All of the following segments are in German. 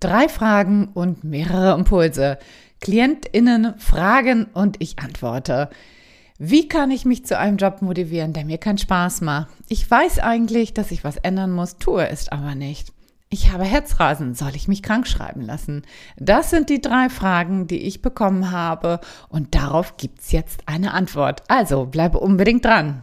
Drei Fragen und mehrere Impulse. KlientInnen fragen und ich antworte. Wie kann ich mich zu einem Job motivieren, der mir keinen Spaß macht? Ich weiß eigentlich, dass ich was ändern muss, tue es aber nicht. Ich habe Herzrasen, soll ich mich krank schreiben lassen? Das sind die drei Fragen, die ich bekommen habe und darauf gibt's jetzt eine Antwort. Also bleibe unbedingt dran.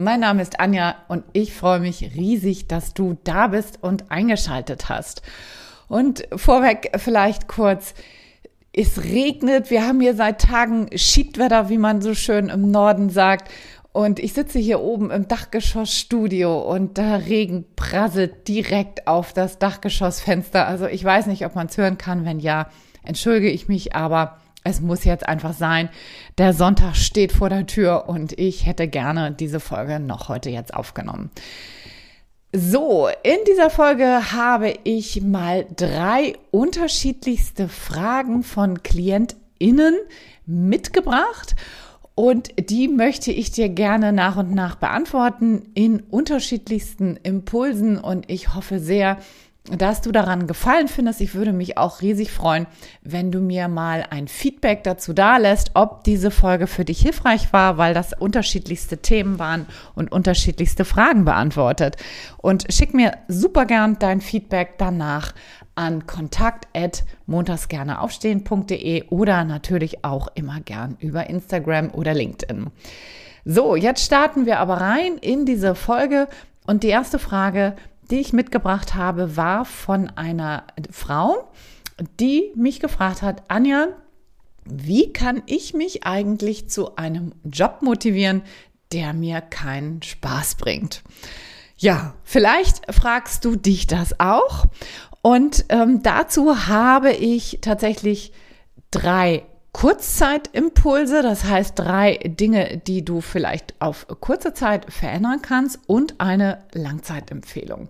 Mein Name ist Anja und ich freue mich riesig, dass du da bist und eingeschaltet hast. Und vorweg vielleicht kurz, es regnet, wir haben hier seit Tagen Schiedwetter, wie man so schön im Norden sagt. Und ich sitze hier oben im Dachgeschossstudio und der Regen prasselt direkt auf das Dachgeschossfenster. Also ich weiß nicht, ob man es hören kann. Wenn ja, entschuldige ich mich, aber es muss jetzt einfach sein. Der Sonntag steht vor der Tür und ich hätte gerne diese Folge noch heute jetzt aufgenommen. So, in dieser Folge habe ich mal drei unterschiedlichste Fragen von KlientInnen mitgebracht und die möchte ich dir gerne nach und nach beantworten in unterschiedlichsten Impulsen und ich hoffe sehr, dass du daran gefallen findest. Ich würde mich auch riesig freuen, wenn du mir mal ein Feedback dazu dalässt, ob diese Folge für dich hilfreich war, weil das unterschiedlichste Themen waren und unterschiedlichste Fragen beantwortet. Und schick mir super gern dein Feedback danach an kontakt@montagsgerneaufstehen.de oder natürlich auch immer gern über Instagram oder LinkedIn. So, jetzt starten wir aber rein in diese Folge und die erste Frage die ich mitgebracht habe, war von einer Frau, die mich gefragt hat, Anja, wie kann ich mich eigentlich zu einem Job motivieren, der mir keinen Spaß bringt? Ja, vielleicht fragst du dich das auch. Und ähm, dazu habe ich tatsächlich drei Kurzzeitimpulse, das heißt drei Dinge, die du vielleicht auf kurze Zeit verändern kannst und eine Langzeitempfehlung.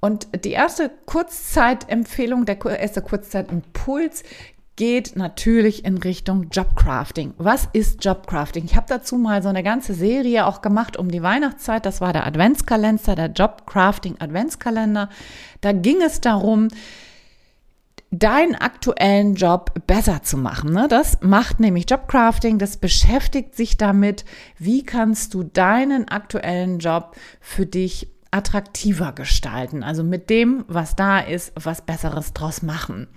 Und die erste Kurzzeitempfehlung, der erste Kurzzeitimpuls geht natürlich in Richtung Jobcrafting. Was ist Jobcrafting? Ich habe dazu mal so eine ganze Serie auch gemacht um die Weihnachtszeit. Das war der Adventskalender, der Jobcrafting Adventskalender. Da ging es darum, deinen aktuellen Job besser zu machen. Ne? Das macht nämlich Jobcrafting, das beschäftigt sich damit, wie kannst du deinen aktuellen Job für dich attraktiver gestalten. Also mit dem, was da ist, was Besseres draus machen.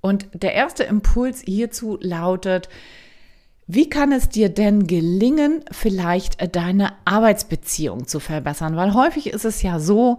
Und der erste Impuls hierzu lautet, wie kann es dir denn gelingen, vielleicht deine Arbeitsbeziehung zu verbessern? Weil häufig ist es ja so,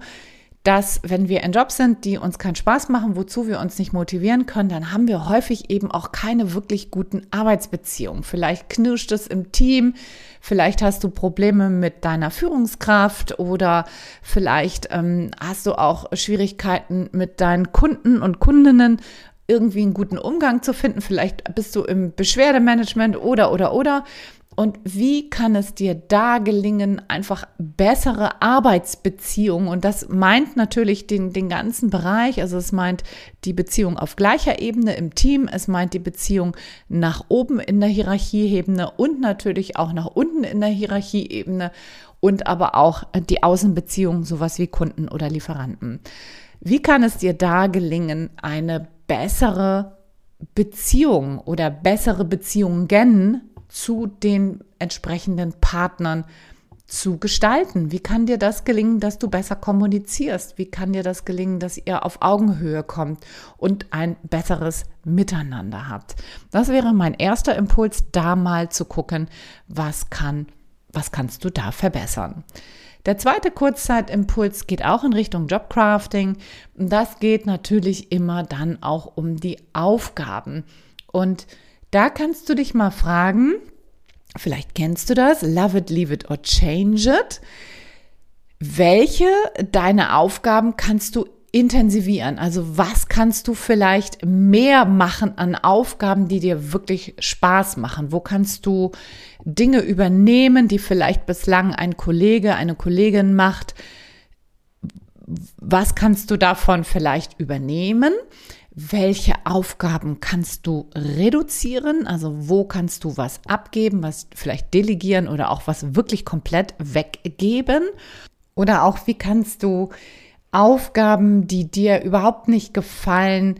dass wenn wir in Jobs sind, die uns keinen Spaß machen, wozu wir uns nicht motivieren können, dann haben wir häufig eben auch keine wirklich guten Arbeitsbeziehungen. Vielleicht knirscht es im Team, vielleicht hast du Probleme mit deiner Führungskraft oder vielleicht ähm, hast du auch Schwierigkeiten mit deinen Kunden und Kundinnen irgendwie einen guten Umgang zu finden. Vielleicht bist du im Beschwerdemanagement oder, oder, oder. Und wie kann es dir da gelingen, einfach bessere Arbeitsbeziehungen? Und das meint natürlich den, den ganzen Bereich. Also es meint die Beziehung auf gleicher Ebene im Team. Es meint die Beziehung nach oben in der Hierarchieebene und natürlich auch nach unten in der Hierarchieebene und aber auch die Außenbeziehungen, sowas wie Kunden oder Lieferanten. Wie kann es dir da gelingen, eine bessere Beziehung oder bessere Beziehungen zu den entsprechenden Partnern zu gestalten? Wie kann dir das gelingen, dass du besser kommunizierst? Wie kann dir das gelingen, dass ihr auf Augenhöhe kommt und ein besseres Miteinander habt? Das wäre mein erster Impuls, da mal zu gucken, was kann, was kannst du da verbessern? Der zweite Kurzzeitimpuls geht auch in Richtung Jobcrafting. Das geht natürlich immer dann auch um die Aufgaben. Und da kannst du dich mal fragen, vielleicht kennst du das, love it, leave it or change it. Welche deine Aufgaben kannst du intensivieren? Also was kannst du vielleicht mehr machen an Aufgaben, die dir wirklich Spaß machen? Wo kannst du Dinge übernehmen, die vielleicht bislang ein Kollege, eine Kollegin macht? Was kannst du davon vielleicht übernehmen? Welche Aufgaben kannst du reduzieren? Also wo kannst du was abgeben, was vielleicht delegieren oder auch was wirklich komplett weggeben? Oder auch wie kannst du Aufgaben, die dir überhaupt nicht gefallen,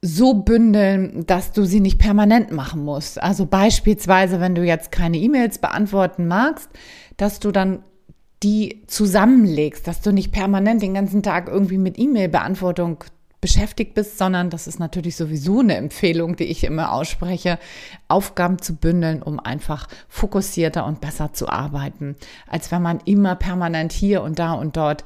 so bündeln, dass du sie nicht permanent machen musst. Also beispielsweise, wenn du jetzt keine E-Mails beantworten magst, dass du dann die zusammenlegst, dass du nicht permanent den ganzen Tag irgendwie mit E-Mail-Beantwortung beschäftigt bist, sondern das ist natürlich sowieso eine Empfehlung, die ich immer ausspreche, Aufgaben zu bündeln, um einfach fokussierter und besser zu arbeiten, als wenn man immer permanent hier und da und dort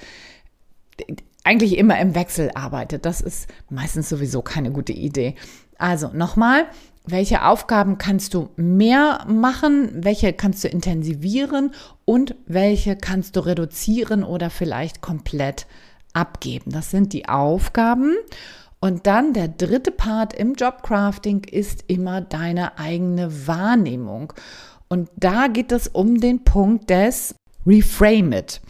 eigentlich immer im Wechsel arbeitet. Das ist meistens sowieso keine gute Idee. Also nochmal, welche Aufgaben kannst du mehr machen, welche kannst du intensivieren und welche kannst du reduzieren oder vielleicht komplett abgeben. Das sind die Aufgaben. Und dann der dritte Part im Jobcrafting ist immer deine eigene Wahrnehmung. Und da geht es um den Punkt des Reframe it.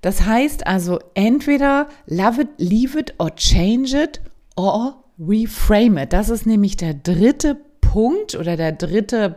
Das heißt also entweder love it, leave it or change it or reframe it. Das ist nämlich der dritte Punkt oder der dritte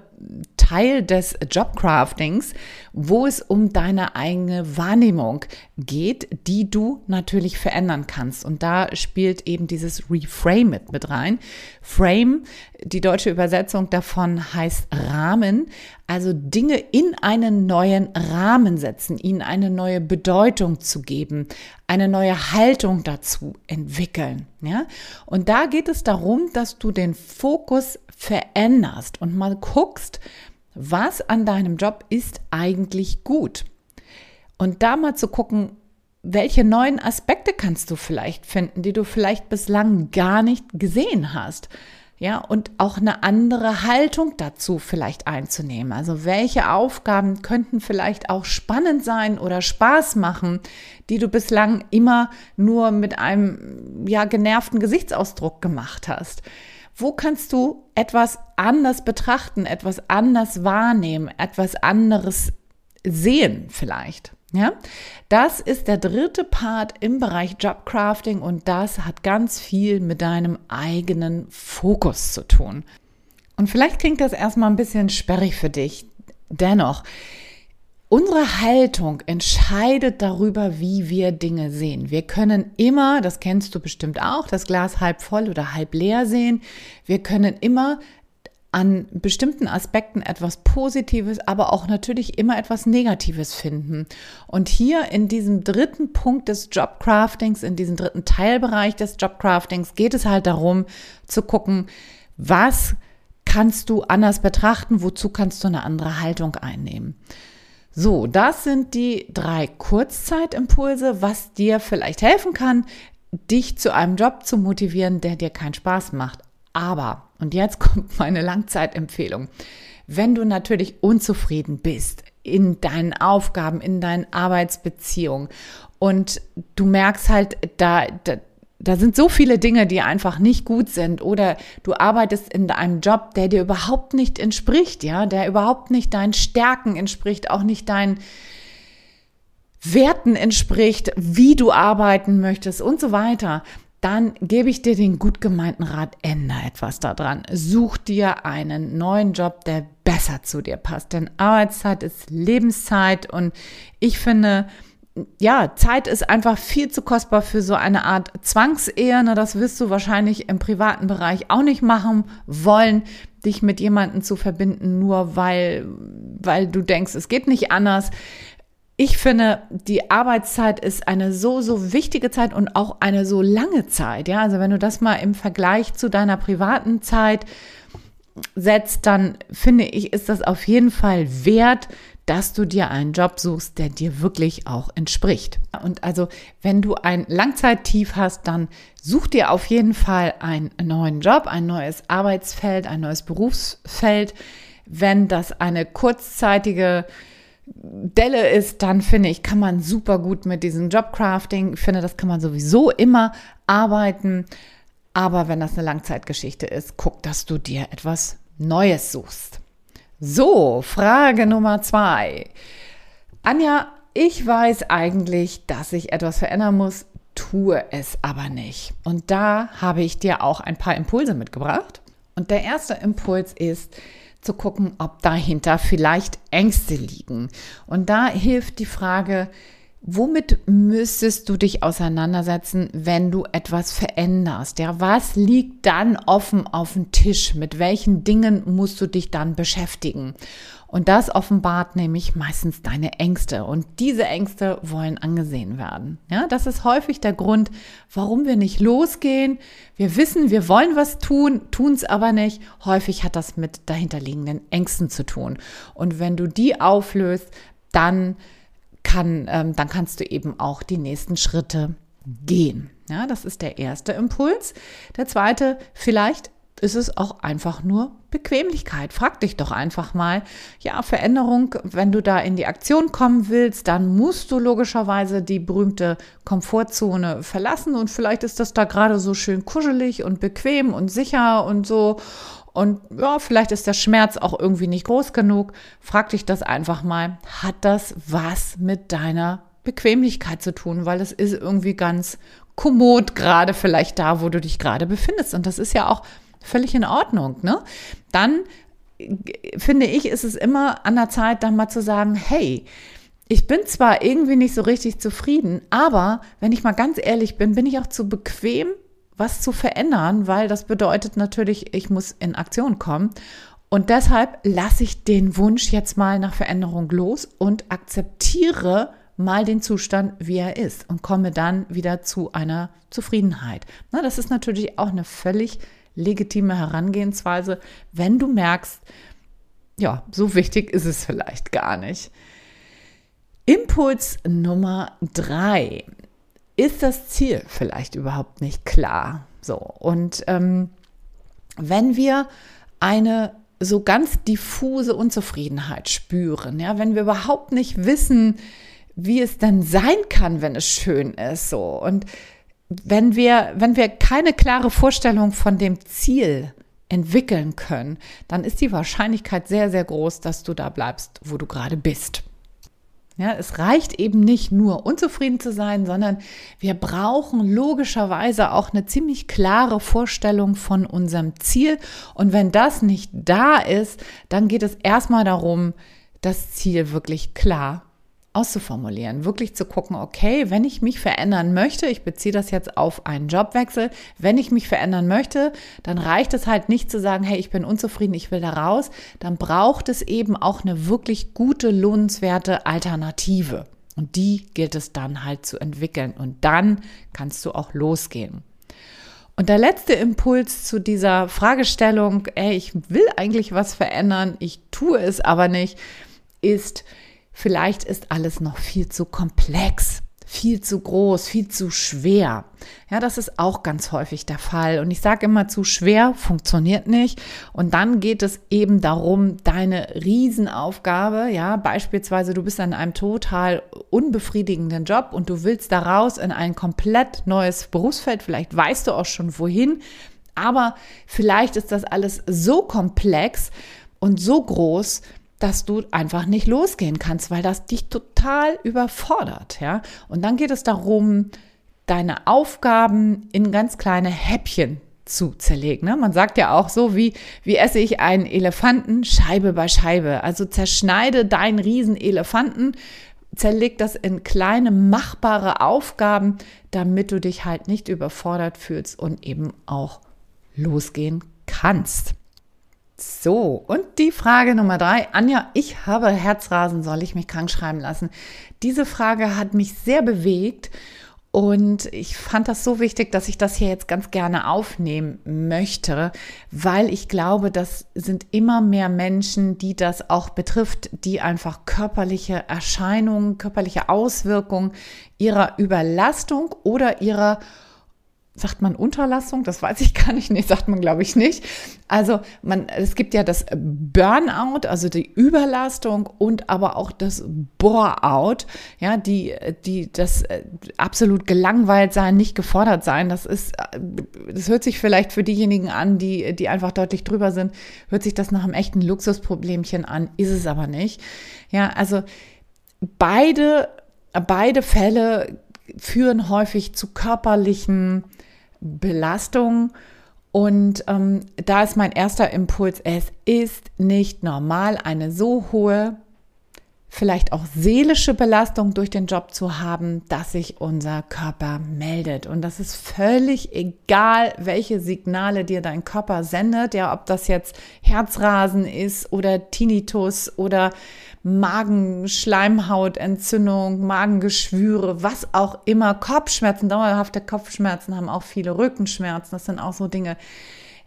Teil des Jobcraftings, wo es um deine eigene Wahrnehmung geht, die du natürlich verändern kannst. Und da spielt eben dieses Reframe mit, mit rein. Frame, die deutsche Übersetzung davon heißt Rahmen, also Dinge in einen neuen Rahmen setzen, ihnen eine neue Bedeutung zu geben, eine neue Haltung dazu entwickeln. Ja? Und da geht es darum, dass du den Fokus veränderst und mal guckst, was an deinem Job ist eigentlich gut. Und da mal zu gucken, welche neuen Aspekte kannst du vielleicht finden, die du vielleicht bislang gar nicht gesehen hast. Ja, und auch eine andere Haltung dazu vielleicht einzunehmen. Also welche Aufgaben könnten vielleicht auch spannend sein oder Spaß machen, die du bislang immer nur mit einem ja genervten Gesichtsausdruck gemacht hast. Wo kannst du etwas anders betrachten, etwas anders wahrnehmen, etwas anderes sehen vielleicht? Ja, das ist der dritte Part im Bereich Jobcrafting und das hat ganz viel mit deinem eigenen Fokus zu tun. Und vielleicht klingt das erstmal ein bisschen sperrig für dich. Dennoch, Unsere Haltung entscheidet darüber, wie wir Dinge sehen. Wir können immer, das kennst du bestimmt auch, das Glas halb voll oder halb leer sehen. Wir können immer an bestimmten Aspekten etwas Positives, aber auch natürlich immer etwas Negatives finden. Und hier in diesem dritten Punkt des Jobcraftings, in diesem dritten Teilbereich des Jobcraftings geht es halt darum zu gucken, was kannst du anders betrachten, wozu kannst du eine andere Haltung einnehmen. So, das sind die drei Kurzzeitimpulse, was dir vielleicht helfen kann, dich zu einem Job zu motivieren, der dir keinen Spaß macht. Aber, und jetzt kommt meine Langzeitempfehlung, wenn du natürlich unzufrieden bist in deinen Aufgaben, in deinen Arbeitsbeziehungen und du merkst halt, da, da da sind so viele Dinge, die einfach nicht gut sind oder du arbeitest in einem Job, der dir überhaupt nicht entspricht, ja, der überhaupt nicht deinen Stärken entspricht, auch nicht deinen Werten entspricht, wie du arbeiten möchtest und so weiter, dann gebe ich dir den gut gemeinten Rat, ändere etwas daran. Such dir einen neuen Job, der besser zu dir passt. Denn Arbeitszeit ist Lebenszeit und ich finde, ja, Zeit ist einfach viel zu kostbar für so eine Art Zwangsehe. Ne? Das wirst du wahrscheinlich im privaten Bereich auch nicht machen wollen, dich mit jemandem zu verbinden, nur weil, weil du denkst, es geht nicht anders. Ich finde, die Arbeitszeit ist eine so, so wichtige Zeit und auch eine so lange Zeit. Ja, also wenn du das mal im Vergleich zu deiner privaten Zeit setzt, dann finde ich, ist das auf jeden Fall wert, dass du dir einen Job suchst, der dir wirklich auch entspricht. Und also, wenn du ein Langzeittief hast, dann such dir auf jeden Fall einen neuen Job, ein neues Arbeitsfeld, ein neues Berufsfeld. Wenn das eine kurzzeitige Delle ist, dann finde ich, kann man super gut mit diesem Jobcrafting, ich finde, das kann man sowieso immer arbeiten. Aber wenn das eine Langzeitgeschichte ist, guck, dass du dir etwas Neues suchst. So, Frage Nummer zwei. Anja, ich weiß eigentlich, dass ich etwas verändern muss, tue es aber nicht. Und da habe ich dir auch ein paar Impulse mitgebracht. Und der erste Impuls ist, zu gucken, ob dahinter vielleicht Ängste liegen. Und da hilft die Frage, womit müsstest du dich auseinandersetzen, wenn du etwas veränderst? Ja, was liegt dann offen auf dem Tisch? Mit welchen Dingen musst du dich dann beschäftigen? Und das offenbart nämlich meistens deine Ängste. Und diese Ängste wollen angesehen werden. Ja, das ist häufig der Grund, warum wir nicht losgehen. Wir wissen, wir wollen was tun, tun es aber nicht. Häufig hat das mit dahinterliegenden Ängsten zu tun. Und wenn du die auflöst, dann kann, ähm, dann kannst du eben auch die nächsten Schritte gehen. Ja, das ist der erste Impuls. Der zweite, vielleicht ist es auch einfach nur Bequemlichkeit. Frag dich doch einfach mal, ja, Veränderung, wenn du da in die Aktion kommen willst, dann musst du logischerweise die berühmte Komfortzone verlassen und vielleicht ist das da gerade so schön kuschelig und bequem und sicher und so. Und ja, vielleicht ist der Schmerz auch irgendwie nicht groß genug. Frag dich das einfach mal. Hat das was mit deiner Bequemlichkeit zu tun? Weil es ist irgendwie ganz kommod, gerade vielleicht da, wo du dich gerade befindest. Und das ist ja auch völlig in Ordnung. Ne? Dann finde ich, ist es immer an der Zeit, dann mal zu sagen, hey, ich bin zwar irgendwie nicht so richtig zufrieden, aber wenn ich mal ganz ehrlich bin, bin ich auch zu bequem, was zu verändern, weil das bedeutet natürlich, ich muss in Aktion kommen. Und deshalb lasse ich den Wunsch jetzt mal nach Veränderung los und akzeptiere mal den Zustand, wie er ist und komme dann wieder zu einer Zufriedenheit. Na, das ist natürlich auch eine völlig legitime Herangehensweise, wenn du merkst, ja, so wichtig ist es vielleicht gar nicht. Impuls Nummer drei. Ist das Ziel vielleicht überhaupt nicht klar? So, und ähm, wenn wir eine so ganz diffuse Unzufriedenheit spüren, ja, wenn wir überhaupt nicht wissen, wie es denn sein kann, wenn es schön ist, so und wenn wir, wenn wir keine klare Vorstellung von dem Ziel entwickeln können, dann ist die Wahrscheinlichkeit sehr, sehr groß, dass du da bleibst, wo du gerade bist. Ja, es reicht eben nicht nur unzufrieden zu sein, sondern wir brauchen logischerweise auch eine ziemlich klare Vorstellung von unserem Ziel. Und wenn das nicht da ist, dann geht es erstmal darum, das Ziel wirklich klar auszuformulieren, wirklich zu gucken, okay, wenn ich mich verändern möchte, ich beziehe das jetzt auf einen Jobwechsel, wenn ich mich verändern möchte, dann reicht es halt nicht zu sagen, hey, ich bin unzufrieden, ich will da raus, dann braucht es eben auch eine wirklich gute, lohnenswerte Alternative. Und die gilt es dann halt zu entwickeln und dann kannst du auch losgehen. Und der letzte Impuls zu dieser Fragestellung, ey, ich will eigentlich was verändern, ich tue es aber nicht, ist, Vielleicht ist alles noch viel zu komplex, viel zu groß, viel zu schwer. Ja, das ist auch ganz häufig der Fall. Und ich sage immer, zu schwer funktioniert nicht. Und dann geht es eben darum, deine Riesenaufgabe, ja, beispielsweise du bist an einem total unbefriedigenden Job und du willst daraus in ein komplett neues Berufsfeld. Vielleicht weißt du auch schon wohin. Aber vielleicht ist das alles so komplex und so groß, dass du einfach nicht losgehen kannst, weil das dich total überfordert, ja. Und dann geht es darum, deine Aufgaben in ganz kleine Häppchen zu zerlegen. Ne? Man sagt ja auch so, wie, wie esse ich einen Elefanten Scheibe bei Scheibe. Also zerschneide deinen Riesenelefanten, zerleg das in kleine machbare Aufgaben, damit du dich halt nicht überfordert fühlst und eben auch losgehen kannst. So, und die Frage Nummer drei. Anja, ich habe Herzrasen, soll ich mich krank schreiben lassen? Diese Frage hat mich sehr bewegt und ich fand das so wichtig, dass ich das hier jetzt ganz gerne aufnehmen möchte, weil ich glaube, das sind immer mehr Menschen, die das auch betrifft, die einfach körperliche Erscheinungen, körperliche Auswirkungen ihrer Überlastung oder ihrer sagt man Unterlassung? Das weiß ich gar nicht. Nee, sagt man, glaube ich, nicht. Also man, es gibt ja das Burnout, also die Überlastung und aber auch das Boreout, ja, die, die, das äh, absolut gelangweilt sein, nicht gefordert sein. Das ist, äh, das hört sich vielleicht für diejenigen an, die, die einfach deutlich drüber sind, hört sich das nach einem echten Luxusproblemchen an, ist es aber nicht. Ja, also beide, beide Fälle führen häufig zu körperlichen Belastung. Und ähm, da ist mein erster Impuls, es ist nicht normal, eine so hohe, vielleicht auch seelische Belastung durch den Job zu haben, dass sich unser Körper meldet. Und das ist völlig egal, welche Signale dir dein Körper sendet, ja, ob das jetzt Herzrasen ist oder Tinnitus oder Magenschleimhautentzündung, Magengeschwüre, was auch immer, Kopfschmerzen, dauerhafte Kopfschmerzen haben auch viele Rückenschmerzen, das sind auch so Dinge.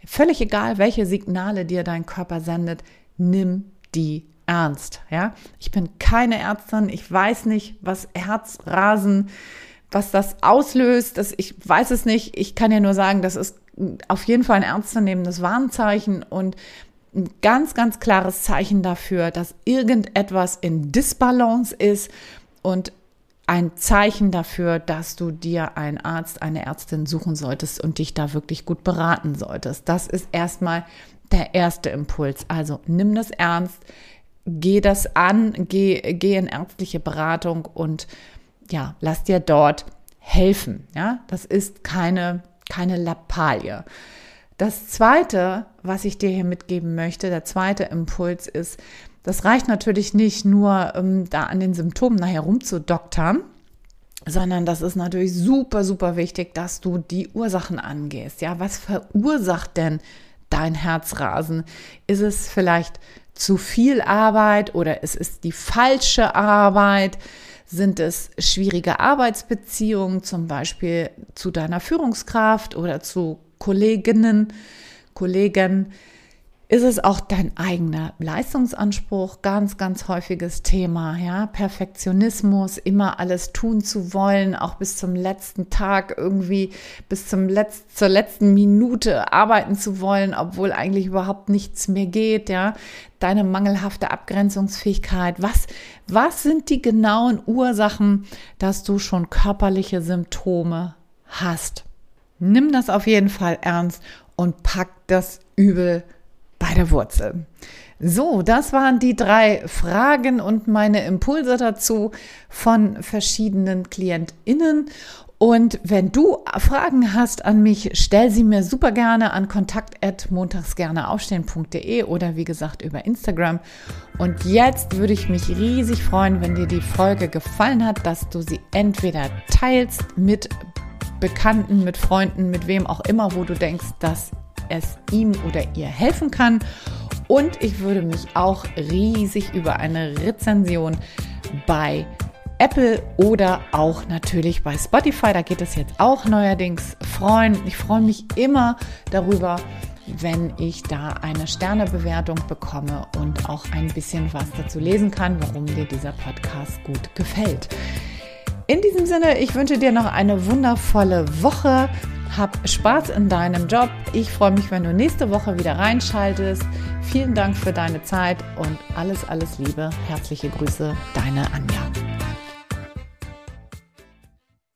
Völlig egal, welche Signale dir dein Körper sendet, nimm die ernst, ja? Ich bin keine Ärztin, ich weiß nicht, was Herzrasen, was das auslöst, das, ich weiß es nicht, ich kann ja nur sagen, das ist auf jeden Fall ein ernstzunehmendes Warnzeichen und ein ganz, ganz klares Zeichen dafür, dass irgendetwas in Disbalance ist und ein Zeichen dafür, dass du dir einen Arzt, eine Ärztin suchen solltest und dich da wirklich gut beraten solltest. Das ist erstmal der erste Impuls. Also nimm das ernst, geh das an, geh, geh in ärztliche Beratung und ja, lass dir dort helfen. Ja, das ist keine, keine Lappalie. Das zweite, was ich dir hier mitgeben möchte, der zweite Impuls ist, das reicht natürlich nicht nur, um da an den Symptomen nachher rumzudoktern, sondern das ist natürlich super, super wichtig, dass du die Ursachen angehst. Ja, was verursacht denn dein Herzrasen? Ist es vielleicht zu viel Arbeit oder ist es die falsche Arbeit? Sind es schwierige Arbeitsbeziehungen, zum Beispiel zu deiner Führungskraft oder zu Kolleginnen, Kollegen, ist es auch dein eigener Leistungsanspruch, ganz, ganz häufiges Thema, ja, Perfektionismus, immer alles tun zu wollen, auch bis zum letzten Tag irgendwie, bis zum Letz zur letzten Minute arbeiten zu wollen, obwohl eigentlich überhaupt nichts mehr geht, ja, deine mangelhafte Abgrenzungsfähigkeit, was, was sind die genauen Ursachen, dass du schon körperliche Symptome hast? Nimm das auf jeden Fall ernst und pack das Übel bei der Wurzel. So, das waren die drei Fragen und meine Impulse dazu von verschiedenen KlientInnen. Und wenn du Fragen hast an mich, stell sie mir super gerne an kontakt.montagsgerneaufstehen.de oder wie gesagt über Instagram. Und jetzt würde ich mich riesig freuen, wenn dir die Folge gefallen hat, dass du sie entweder teilst mit Bekannten, mit Freunden, mit wem auch immer, wo du denkst, dass es ihm oder ihr helfen kann. Und ich würde mich auch riesig über eine Rezension bei Apple oder auch natürlich bei Spotify, da geht es jetzt auch neuerdings freuen. Ich freue mich immer darüber, wenn ich da eine Sternebewertung bekomme und auch ein bisschen was dazu lesen kann, warum dir dieser Podcast gut gefällt. In diesem Sinne, ich wünsche dir noch eine wundervolle Woche. Hab Spaß in deinem Job. Ich freue mich, wenn du nächste Woche wieder reinschaltest. Vielen Dank für deine Zeit und alles, alles Liebe. Herzliche Grüße, deine Anja.